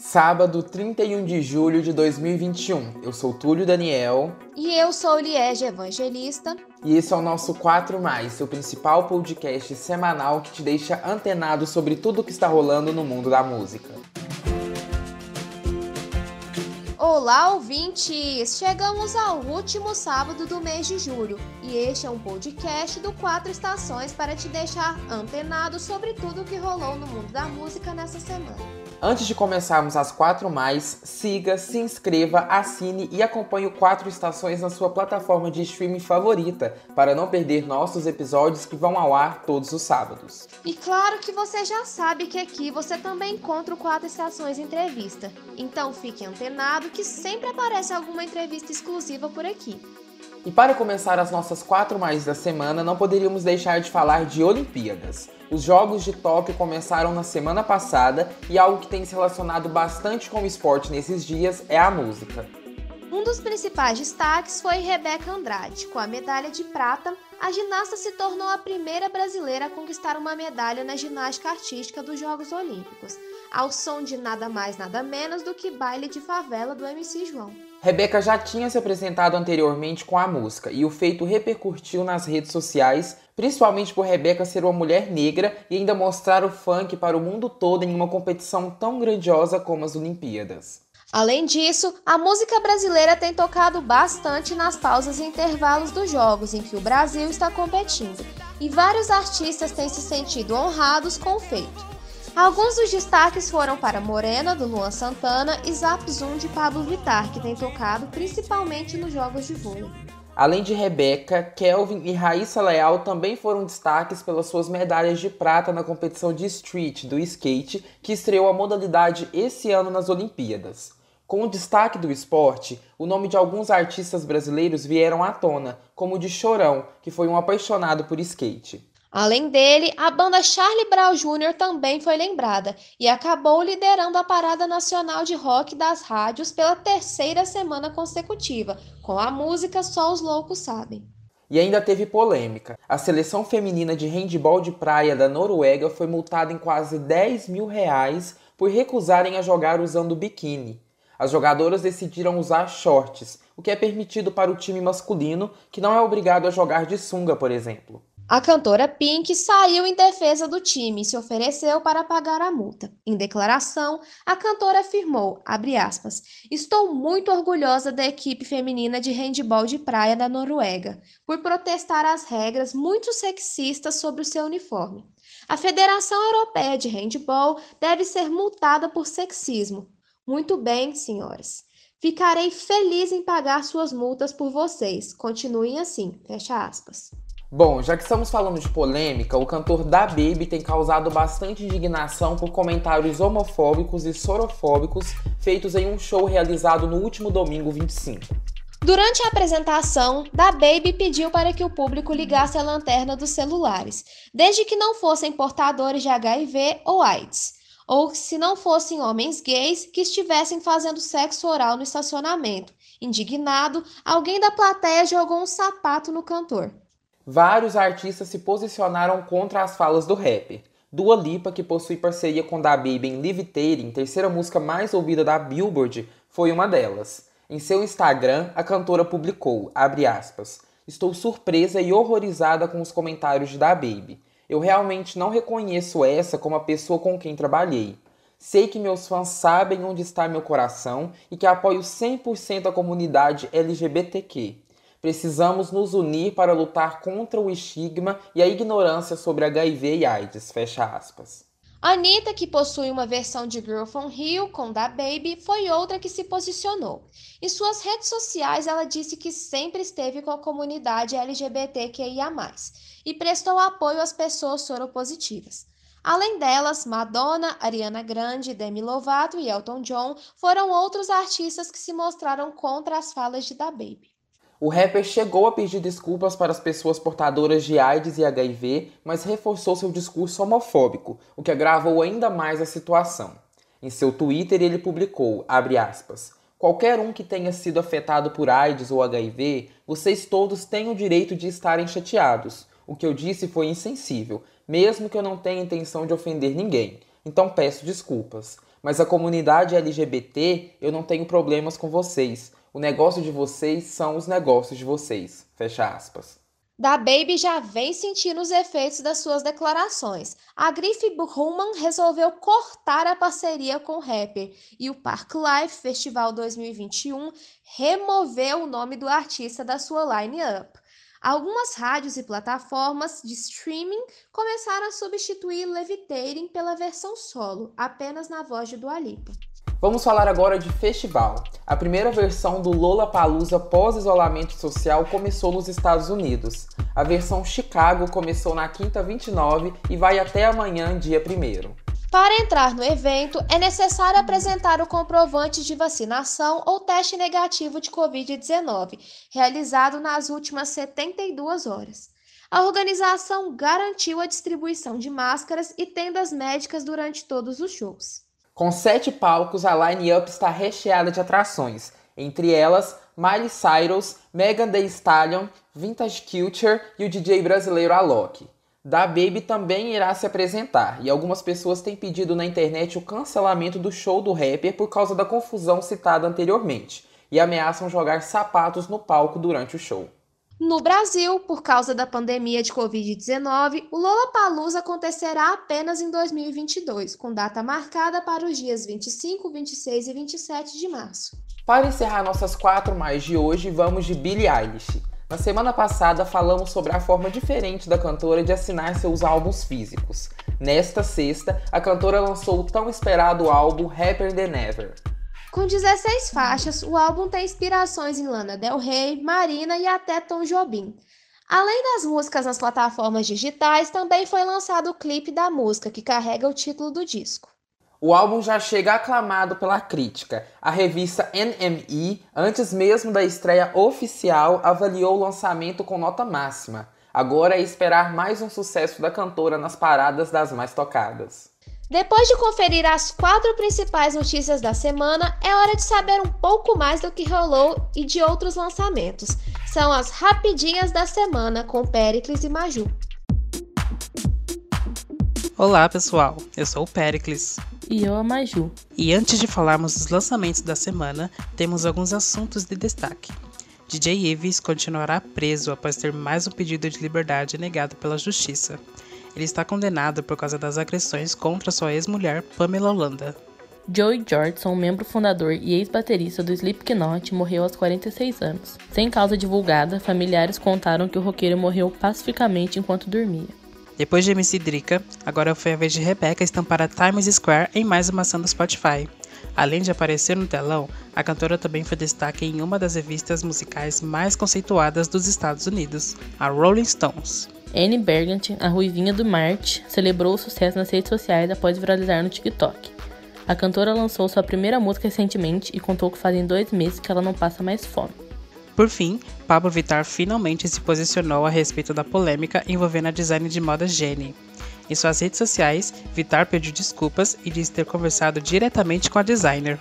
Sábado, 31 de julho de 2021. Eu sou Túlio Daniel. E eu sou Liege Evangelista. E esse é o nosso 4 Mais, seu principal podcast semanal que te deixa antenado sobre tudo o que está rolando no mundo da música. Olá, ouvintes! Chegamos ao último sábado do mês de julho e este é um podcast do Quatro Estações para te deixar antenado sobre tudo o que rolou no mundo da música nessa semana. Antes de começarmos as quatro mais, siga, se inscreva, assine e acompanhe o Quatro Estações na sua plataforma de streaming favorita para não perder nossos episódios que vão ao ar todos os sábados. E claro que você já sabe que aqui você também encontra o Quatro Estações Entrevista. Então fique antenado que sempre aparece alguma entrevista exclusiva por aqui. E para começar as nossas quatro mais da semana, não poderíamos deixar de falar de Olimpíadas. Os Jogos de Tóquio começaram na semana passada e algo que tem se relacionado bastante com o esporte nesses dias é a música. Um dos principais destaques foi Rebeca Andrade. Com a medalha de prata, a ginasta se tornou a primeira brasileira a conquistar uma medalha na ginástica artística dos Jogos Olímpicos, ao som de nada mais nada menos do que baile de favela do MC João. Rebeca já tinha se apresentado anteriormente com a música e o feito repercutiu nas redes sociais, principalmente por Rebeca ser uma mulher negra e ainda mostrar o funk para o mundo todo em uma competição tão grandiosa como as Olimpíadas. Além disso, a música brasileira tem tocado bastante nas pausas e intervalos dos jogos em que o Brasil está competindo, e vários artistas têm se sentido honrados com o feito. Alguns dos destaques foram para Morena, do Luan Santana, e Zap Zoom, de Pablo Vittar, que tem tocado principalmente nos jogos de vôlei. Além de Rebeca, Kelvin e Raíssa Leal também foram destaques pelas suas medalhas de prata na competição de street do skate, que estreou a modalidade esse ano nas Olimpíadas. Com o destaque do esporte, o nome de alguns artistas brasileiros vieram à tona, como o de Chorão, que foi um apaixonado por skate. Além dele, a banda Charlie Brown Jr. também foi lembrada e acabou liderando a parada nacional de rock das rádios pela terceira semana consecutiva, com a música Só os Loucos Sabem. E ainda teve polêmica. A seleção feminina de handball de praia da Noruega foi multada em quase 10 mil reais por recusarem a jogar usando biquíni. As jogadoras decidiram usar shorts, o que é permitido para o time masculino, que não é obrigado a jogar de sunga, por exemplo. A cantora Pink saiu em defesa do time e se ofereceu para pagar a multa. Em declaração, a cantora afirmou, aspas, Estou muito orgulhosa da equipe feminina de handball de praia da Noruega, por protestar as regras muito sexistas sobre o seu uniforme. A Federação Europeia de Handball deve ser multada por sexismo. Muito bem, senhoras. Ficarei feliz em pagar suas multas por vocês. Continuem assim. Fecha aspas. Bom, já que estamos falando de polêmica, o cantor Da Baby tem causado bastante indignação por comentários homofóbicos e sorofóbicos feitos em um show realizado no último domingo 25. Durante a apresentação, Da Baby pediu para que o público ligasse a lanterna dos celulares, desde que não fossem portadores de HIV ou AIDS, ou se não fossem homens gays que estivessem fazendo sexo oral no estacionamento. Indignado, alguém da plateia jogou um sapato no cantor. Vários artistas se posicionaram contra as falas do rapper. Dua Lipa, que possui parceria com Da Baby em Levitating, terceira música mais ouvida da Billboard, foi uma delas. Em seu Instagram, a cantora publicou, aspas, Estou surpresa e horrorizada com os comentários de Da Baby. Eu realmente não reconheço essa como a pessoa com quem trabalhei. Sei que meus fãs sabem onde está meu coração e que apoio 100% a comunidade LGBTQ. Precisamos nos unir para lutar contra o estigma e a ignorância sobre HIV e AIDS. Fecha aspas. Anitta, que possui uma versão de Girl from Rio com Da Baby, foi outra que se posicionou. Em suas redes sociais, ela disse que sempre esteve com a comunidade LGBTQIA+, e prestou apoio às pessoas soropositivas. Além delas, Madonna, Ariana Grande, Demi Lovato e Elton John foram outros artistas que se mostraram contra as falas de Da Baby. O rapper chegou a pedir desculpas para as pessoas portadoras de AIDS e HIV, mas reforçou seu discurso homofóbico, o que agravou ainda mais a situação. Em seu Twitter, ele publicou, aspas, Qualquer um que tenha sido afetado por AIDS ou HIV, vocês todos têm o direito de estarem chateados. O que eu disse foi insensível, mesmo que eu não tenha intenção de ofender ninguém. Então peço desculpas. Mas a comunidade LGBT, eu não tenho problemas com vocês. O negócio de vocês são os negócios de vocês. Fecha aspas. Da Baby já vem sentindo os efeitos das suas declarações. A Griff Burman resolveu cortar a parceria com o rapper e o Park Life Festival 2021 removeu o nome do artista da sua line-up. Algumas rádios e plataformas de streaming começaram a substituir Levitating pela versão solo, apenas na voz de Dua Lipa. Vamos falar agora de festival. A primeira versão do Lollapalooza pós-isolamento social começou nos Estados Unidos. A versão Chicago começou na quinta 29 e vai até amanhã, dia 1 Para entrar no evento, é necessário apresentar o comprovante de vacinação ou teste negativo de Covid-19, realizado nas últimas 72 horas. A organização garantiu a distribuição de máscaras e tendas médicas durante todos os shows. Com sete palcos, a line-up está recheada de atrações, entre elas Miley Cyrus, Megan Thee Stallion, Vintage Culture e o DJ brasileiro Alok. Da Baby também irá se apresentar, e algumas pessoas têm pedido na internet o cancelamento do show do rapper por causa da confusão citada anteriormente, e ameaçam jogar sapatos no palco durante o show. No Brasil, por causa da pandemia de Covid-19, o Lollapalooza acontecerá apenas em 2022, com data marcada para os dias 25, 26 e 27 de março. Para encerrar nossas quatro mais de hoje, vamos de Billie Eilish. Na semana passada falamos sobre a forma diferente da cantora de assinar seus álbuns físicos. Nesta sexta, a cantora lançou o tão esperado álbum Happier Than Ever. Com 16 faixas, o álbum tem inspirações em Lana Del Rey, Marina e até Tom Jobim. Além das músicas nas plataformas digitais, também foi lançado o clipe da música, que carrega o título do disco. O álbum já chega aclamado pela crítica. A revista NME, antes mesmo da estreia oficial, avaliou o lançamento com nota máxima. Agora é esperar mais um sucesso da cantora nas paradas das mais tocadas. Depois de conferir as quatro principais notícias da semana, é hora de saber um pouco mais do que rolou e de outros lançamentos. São as rapidinhas da semana com Pericles e Maju. Olá, pessoal. Eu sou o Pericles. E eu a Maju. E antes de falarmos dos lançamentos da semana, temos alguns assuntos de destaque. DJ Ives continuará preso após ter mais um pedido de liberdade negado pela justiça. Ele está condenado por causa das agressões contra sua ex-mulher, Pamela Holanda. Joey Jordison, membro fundador e ex-baterista do Slipknot, morreu aos 46 anos. Sem causa divulgada, familiares contaram que o roqueiro morreu pacificamente enquanto dormia. Depois de MC Drika, agora foi a vez de Rebecca estampar a Times Square em mais uma ação do Spotify. Além de aparecer no telão, a cantora também foi destaque em uma das revistas musicais mais conceituadas dos Estados Unidos, a Rolling Stones. Anne Bergant, a ruivinha do Marte, celebrou o sucesso nas redes sociais após viralizar no TikTok. A cantora lançou sua primeira música recentemente e contou que fazem dois meses que ela não passa mais fome. Por fim, Pablo Vittar finalmente se posicionou a respeito da polêmica envolvendo a design de moda Jenny. Em suas redes sociais, Vittar pediu desculpas e disse ter conversado diretamente com a designer.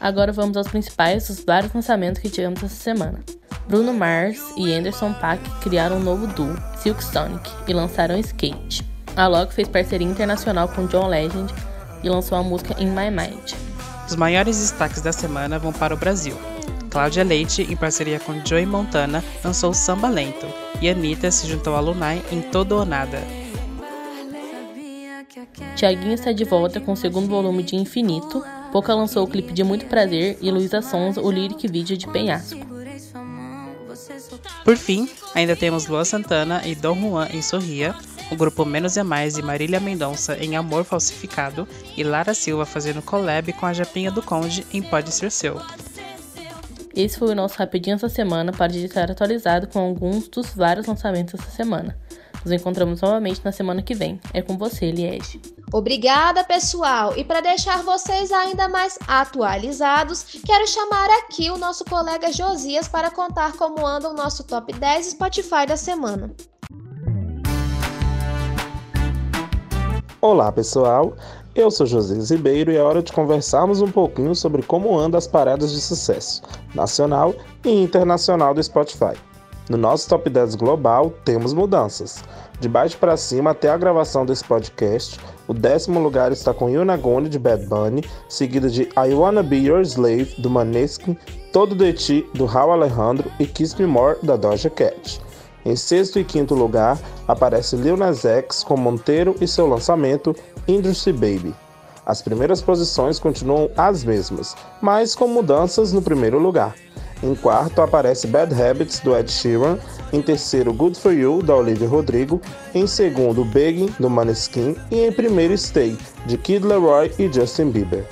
Agora vamos aos principais dos vários lançamentos que tivemos essa semana. Bruno Mars e Anderson Paak criaram um novo duo, Silk Sonic, e lançaram Skate. A Log fez parceria internacional com John Legend e lançou a música In My Mind. Os maiores destaques da semana vão para o Brasil. Cláudia Leite, em parceria com Joey Montana, lançou Samba Lento, e Anitta se juntou a Lunai em Todo ou Nada. Tiaguinho está de volta com o segundo volume de Infinito, Poca lançou o clipe de Muito Prazer e Luísa Sonza o lyric vídeo de Penhasco. Por fim, ainda temos Lua Santana e Dom Juan em Sorria, o grupo Menos é Mais e Marília Mendonça em Amor Falsificado e Lara Silva fazendo collab com a Japinha do Conde em Pode Ser Seu. Esse foi o nosso Rapidinho essa semana para estar atualizado com alguns dos vários lançamentos dessa semana. Nos encontramos novamente na semana que vem. É com você, Liege. Obrigada, pessoal! E para deixar vocês ainda mais atualizados, quero chamar aqui o nosso colega Josias para contar como anda o nosso top 10 Spotify da semana. Olá, pessoal! Eu sou Josias Ribeiro e é hora de conversarmos um pouquinho sobre como andam as paradas de sucesso nacional e internacional do Spotify. No nosso top 10 global, temos mudanças. De baixo para cima, até a gravação desse podcast, o décimo lugar está com Yunagone de Bad Bunny, seguido de I Wanna Be Your Slave do Maneskin, Todo de Ti do Raul Alejandro e Kiss Me More da Doja Cat. Em sexto e quinto lugar, aparece Lil Nas X com Monteiro e seu lançamento Industry Baby. As primeiras posições continuam as mesmas, mas com mudanças no primeiro lugar. Em quarto aparece Bad Habits do Ed Sheeran, em terceiro Good For You da Olivia Rodrigo, em segundo Begging do Maneskin e em primeiro Stay de Kid Leroy e Justin Bieber.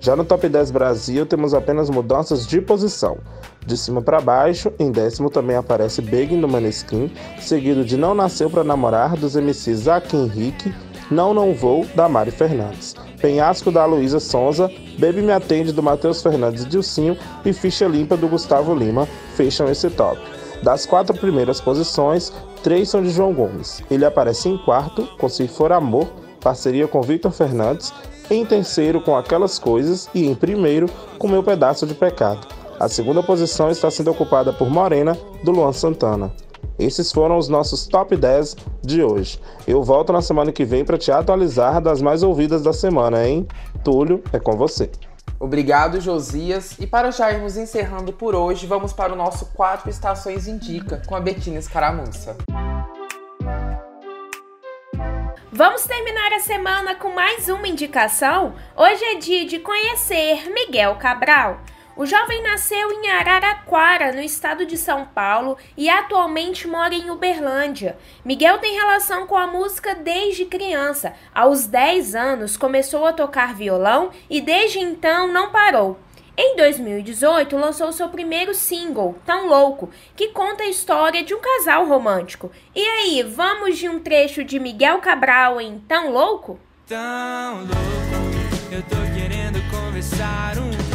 Já no Top 10 Brasil temos apenas mudanças de posição. De cima para baixo, em décimo também aparece Begging do Maneskin, seguido de Não Nasceu para Namorar dos MCs Zack Henrique, Não Não Vou da Mari Fernandes. Penhasco da Luísa Sonza, Baby Me Atende do Matheus Fernandes Dilcinho e Ficha Limpa do Gustavo Lima fecham esse top. Das quatro primeiras posições, três são de João Gomes. Ele aparece em quarto com Se For Amor, parceria com Victor Fernandes, em terceiro com Aquelas Coisas e em primeiro com Meu Pedaço de Pecado. A segunda posição está sendo ocupada por Morena, do Luan Santana. Esses foram os nossos top 10 de hoje. Eu volto na semana que vem para te atualizar das mais ouvidas da semana, hein? Túlio, é com você. Obrigado, Josias. E para já irmos encerrando por hoje, vamos para o nosso Quatro Estações Indica com a Betina Escaramuça. Vamos terminar a semana com mais uma indicação? Hoje é dia de conhecer Miguel Cabral. O jovem nasceu em Araraquara, no estado de São Paulo, e atualmente mora em Uberlândia. Miguel tem relação com a música desde criança. Aos 10 anos começou a tocar violão e desde então não parou. Em 2018, lançou seu primeiro single, Tão Louco, que conta a história de um casal romântico. E aí, vamos de um trecho de Miguel Cabral em Tão Louco? Tão louco, eu tô querendo conversar um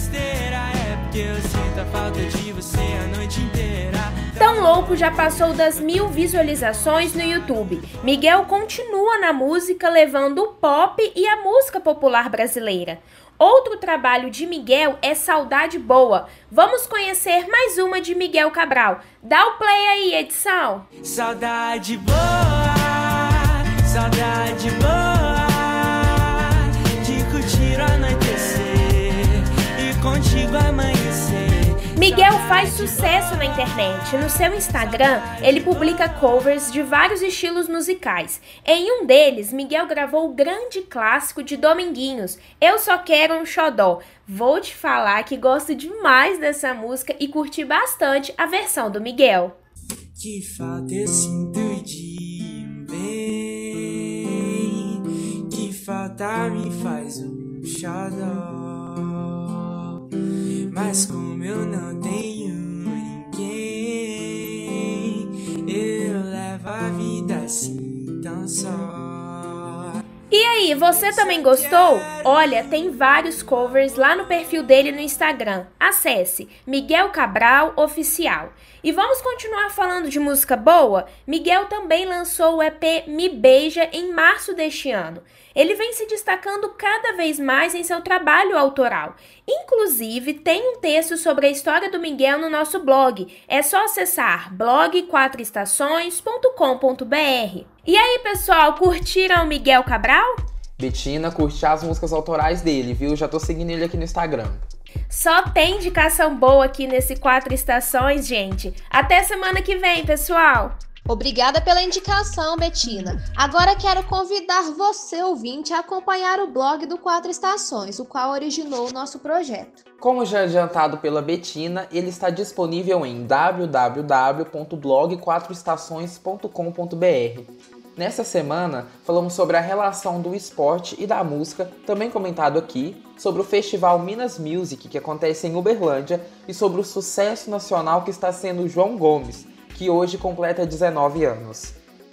besteira. É porque eu sinto a falta de você a noite inteira. Tão Louco já passou das mil visualizações no YouTube. Miguel continua na música levando o pop e a música popular brasileira. Outro trabalho de Miguel é Saudade Boa. Vamos conhecer mais uma de Miguel Cabral. Dá o play aí, edição. Saudade boa, saudade boa. Miguel faz sucesso na internet. No seu Instagram, ele publica covers de vários estilos musicais. Em um deles, Miguel gravou o grande clássico de Dominguinhos, Eu Só Quero um Xodó. Vou te falar que gosto demais dessa música e curti bastante a versão do Miguel. Que falta eu sinto de bem, que falta me faz um xodó. Mas como eu não tenho ninguém, eu levo a vida assim tão só. E aí, você também gostou? Olha, tem vários covers lá no perfil dele no Instagram. Acesse Miguel Cabral Oficial. E vamos continuar falando de música boa? Miguel também lançou o EP Me Beija em março deste ano. Ele vem se destacando cada vez mais em seu trabalho autoral. Inclusive, tem um texto sobre a história do Miguel no nosso blog. É só acessar blog4estações.com.br. E aí, pessoal, curtiram o Miguel Cabral? Betina, curte as músicas autorais dele, viu? Já tô seguindo ele aqui no Instagram. Só tem indicação boa aqui nesse Quatro Estações, gente. Até semana que vem, pessoal! Obrigada pela indicação, Betina. Agora quero convidar você, ouvinte, a acompanhar o blog do Quatro Estações, o qual originou o nosso projeto. Como já adiantado pela Betina, ele está disponível em www.blog4estações.com.br. Nessa semana, falamos sobre a relação do esporte e da música, também comentado aqui, sobre o Festival Minas Music, que acontece em Uberlândia, e sobre o sucesso nacional que está sendo João Gomes, que hoje completa 19 anos.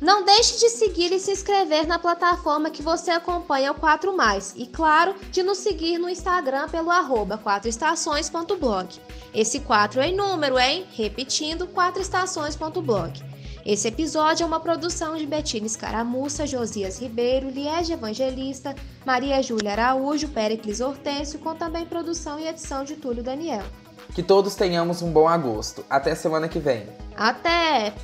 Não deixe de seguir e se inscrever na plataforma que você acompanha o 4 Mais e, claro, de nos seguir no Instagram pelo arroba 4estações.blog. Esse 4 é em número, hein? Repetindo, 4estações.blog. Esse episódio é uma produção de Betina Escaramuça, Josias Ribeiro, Liege Evangelista, Maria Júlia Araújo, Pericles Hortêncio, com também produção e edição de Túlio Daniel. Que todos tenhamos um bom agosto. Até semana que vem. Até!